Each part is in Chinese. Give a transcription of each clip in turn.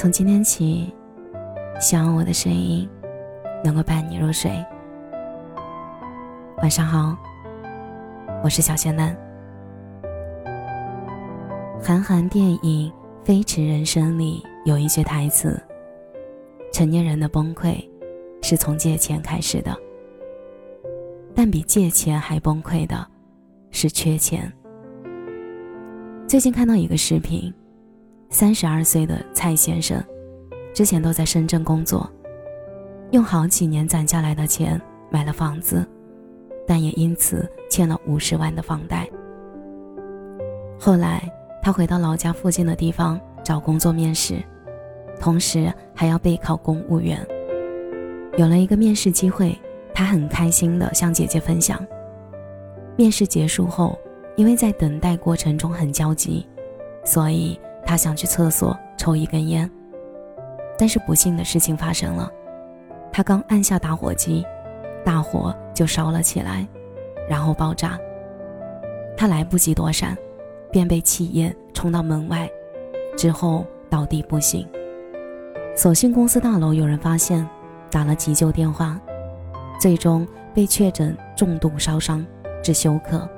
从今天起，希望我的声音能够伴你入睡。晚上好，我是小仙嫩。韩寒电影《飞驰人生》里有一句台词：“成年人的崩溃，是从借钱开始的。但比借钱还崩溃的，是缺钱。”最近看到一个视频。三十二岁的蔡先生，之前都在深圳工作，用好几年攒下来的钱买了房子，但也因此欠了五十万的房贷。后来他回到老家附近的地方找工作面试，同时还要备考公务员。有了一个面试机会，他很开心地向姐姐分享。面试结束后，因为在等待过程中很焦急，所以。他想去厕所抽一根烟，但是不幸的事情发生了，他刚按下打火机，大火就烧了起来，然后爆炸。他来不及躲闪，便被气焰冲到门外，之后倒地不醒。所幸公司大楼有人发现，打了急救电话，最终被确诊重度烧伤，致休克，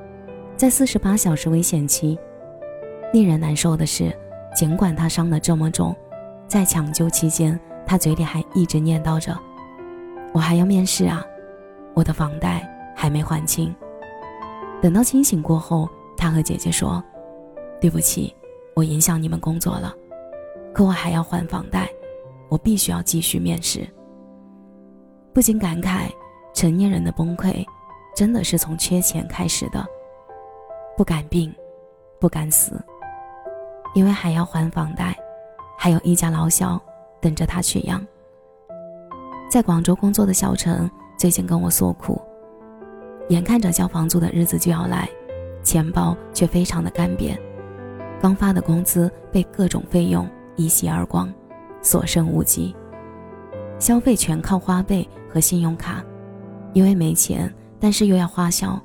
在四十八小时危险期。令人难受的是。尽管他伤得这么重，在抢救期间，他嘴里还一直念叨着：“我还要面试啊，我的房贷还没还清。”等到清醒过后，他和姐姐说：“对不起，我影响你们工作了，可我还要还房贷，我必须要继续面试。”不禁感慨，成年人的崩溃，真的是从缺钱开始的。不敢病，不敢死。因为还要还房贷，还有一家老小等着他去养。在广州工作的小陈最近跟我诉苦，眼看着交房租的日子就要来，钱包却非常的干瘪，刚发的工资被各种费用一洗而光，所剩无几，消费全靠花呗和信用卡，因为没钱，但是又要花销，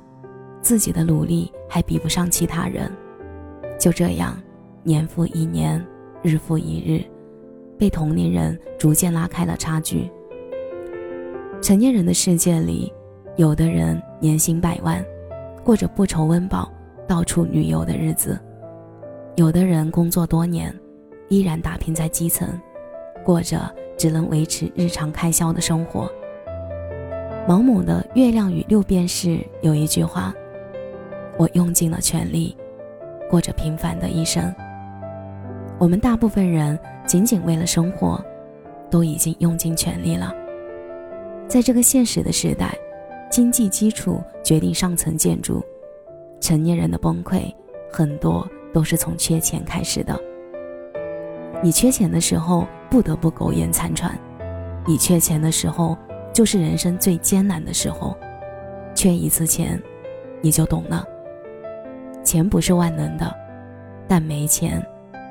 自己的努力还比不上其他人，就这样。年复一年，日复一日，被同龄人逐渐拉开了差距。成年人的世界里，有的人年薪百万，过着不愁温饱、到处旅游的日子；有的人工作多年，依然打拼在基层，过着只能维持日常开销的生活。毛姆的《月亮与六便士》有一句话：“我用尽了全力，过着平凡的一生。”我们大部分人仅仅为了生活，都已经用尽全力了。在这个现实的时代，经济基础决定上层建筑。成年人的崩溃，很多都是从缺钱开始的。你缺钱的时候，不得不苟延残喘；你缺钱的时候，就是人生最艰难的时候。缺一次钱，你就懂了。钱不是万能的，但没钱。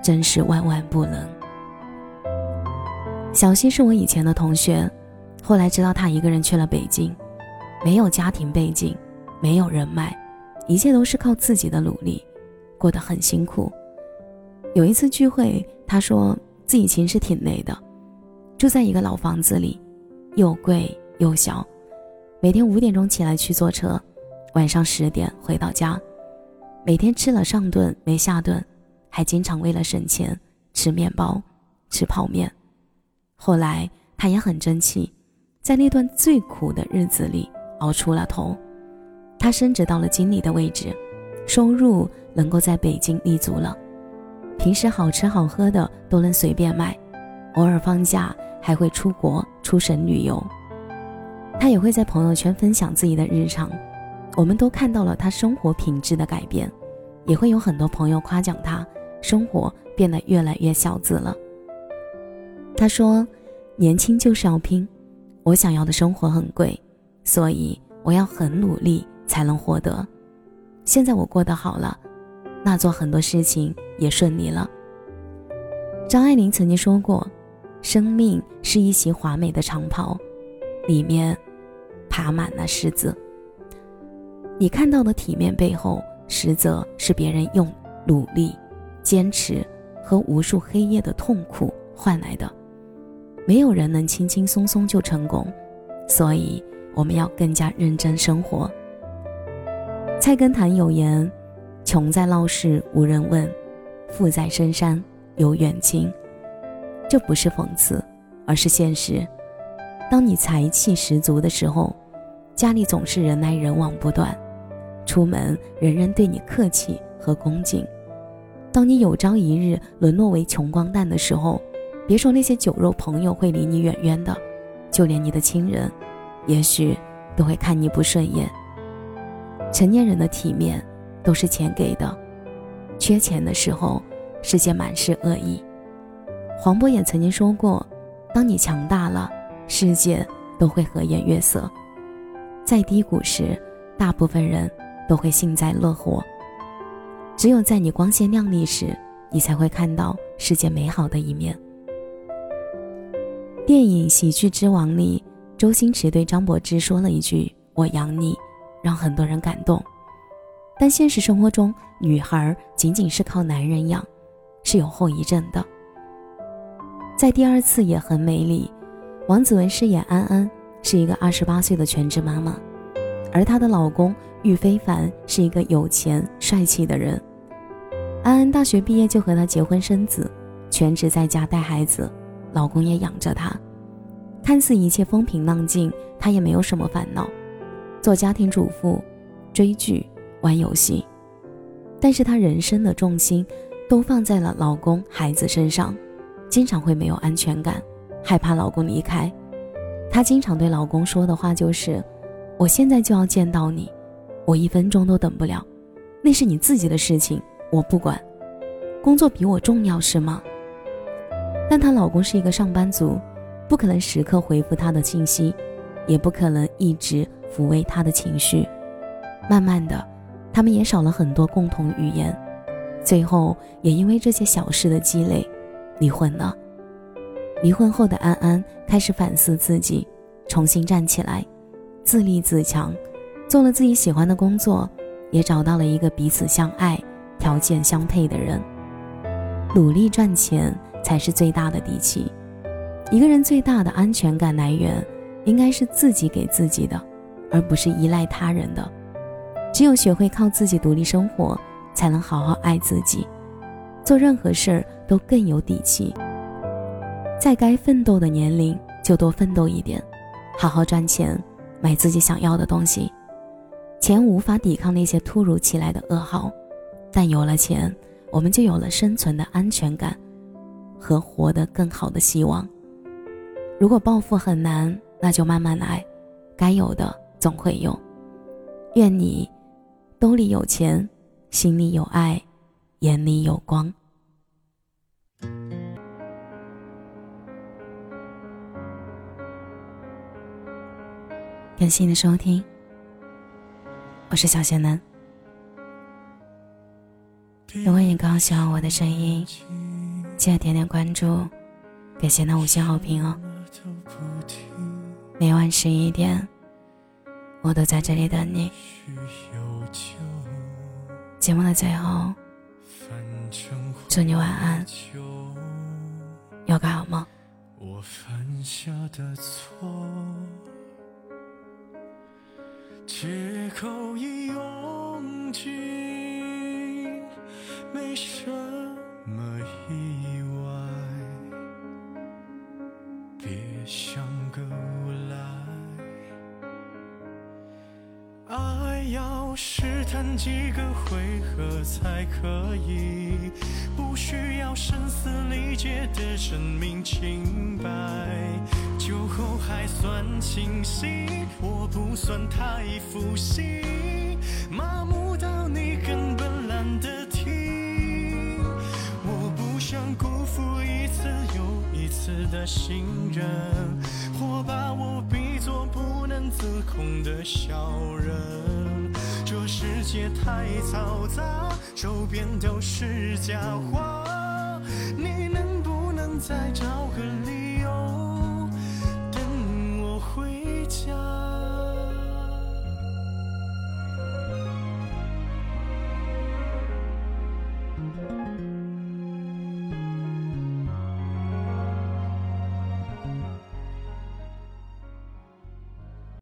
真是万万不能。小溪是我以前的同学，后来知道他一个人去了北京，没有家庭背景，没有人脉，一切都是靠自己的努力，过得很辛苦。有一次聚会，他说自己其实挺累的，住在一个老房子里，又贵又小，每天五点钟起来去坐车，晚上十点回到家，每天吃了上顿没下顿。还经常为了省钱吃面包、吃泡面。后来他也很争气，在那段最苦的日子里熬出了头。他升职到了经理的位置，收入能够在北京立足了。平时好吃好喝的都能随便买，偶尔放假还会出国出省旅游。他也会在朋友圈分享自己的日常，我们都看到了他生活品质的改变，也会有很多朋友夸奖他。生活变得越来越小资了。他说：“年轻就是要拼，我想要的生活很贵，所以我要很努力才能获得。现在我过得好了，那做很多事情也顺利了。”张爱玲曾经说过：“生命是一袭华美的长袍，里面爬满了虱子。你看到的体面背后，实则是别人用努力。”坚持和无数黑夜的痛苦换来的。没有人能轻轻松松就成功，所以我们要更加认真生活。菜根谭有言：“穷在闹市无人问，富在深山有远亲。”这不是讽刺，而是现实。当你财气十足的时候，家里总是人来人往不断，出门人人对你客气和恭敬。当你有朝一日沦落为穷光蛋的时候，别说那些酒肉朋友会离你远远的，就连你的亲人，也许都会看你不顺眼。成年人的体面都是钱给的，缺钱的时候，世界满是恶意。黄渤也曾经说过：“当你强大了，世界都会和颜悦色；在低谷时，大部分人都会幸灾乐祸。只有在你光鲜亮丽时，你才会看到世界美好的一面。”电影《喜剧之王》里，周星驰对张柏芝说了一句“我养你”，让很多人感动。但现实生活中，女孩仅仅是靠男人养，是有后遗症的。在第二次也很美丽，王子文饰演安安，是一个二十八岁的全职妈妈，而她的老公玉非凡是一个有钱帅气的人。安安大学毕业就和他结婚生子，全职在家带孩子。老公也养着她，看似一切风平浪静，她也没有什么烦恼，做家庭主妇、追剧、玩游戏。但是她人生的重心都放在了老公、孩子身上，经常会没有安全感，害怕老公离开。她经常对老公说的话就是：“我现在就要见到你，我一分钟都等不了。那是你自己的事情，我不管。工作比我重要是吗？”但她老公是一个上班族，不可能时刻回复她的信息，也不可能一直抚慰她的情绪。慢慢的，他们也少了很多共同语言，最后也因为这些小事的积累，离婚了。离婚后的安安开始反思自己，重新站起来，自立自强，做了自己喜欢的工作，也找到了一个彼此相爱、条件相配的人，努力赚钱。才是最大的底气。一个人最大的安全感来源，应该是自己给自己的，而不是依赖他人的。只有学会靠自己独立生活，才能好好爱自己，做任何事儿都更有底气。在该奋斗的年龄，就多奋斗一点，好好赚钱，买自己想要的东西。钱无法抵抗那些突如其来的噩耗，但有了钱，我们就有了生存的安全感。和活得更好的希望。如果暴富很难，那就慢慢来，该有的总会有。愿你兜里有钱，心里有爱，眼里有光。感谢你的收听，我是小贤男。如果你刚喜欢我的声音。记得点点关注，给贤的五星好评哦！每晚十一点，我都在这里等你。节目的最后，祝你晚安，有个好梦。没什么意外，别像个无赖，爱要试探几个回合才可以，不需要声嘶力竭的证明清白。酒后还算清醒，我不算太负心，麻木次的信任。或把我比作不能自控的小人，这世界太嘈杂，周边都是假话，你能不能再找？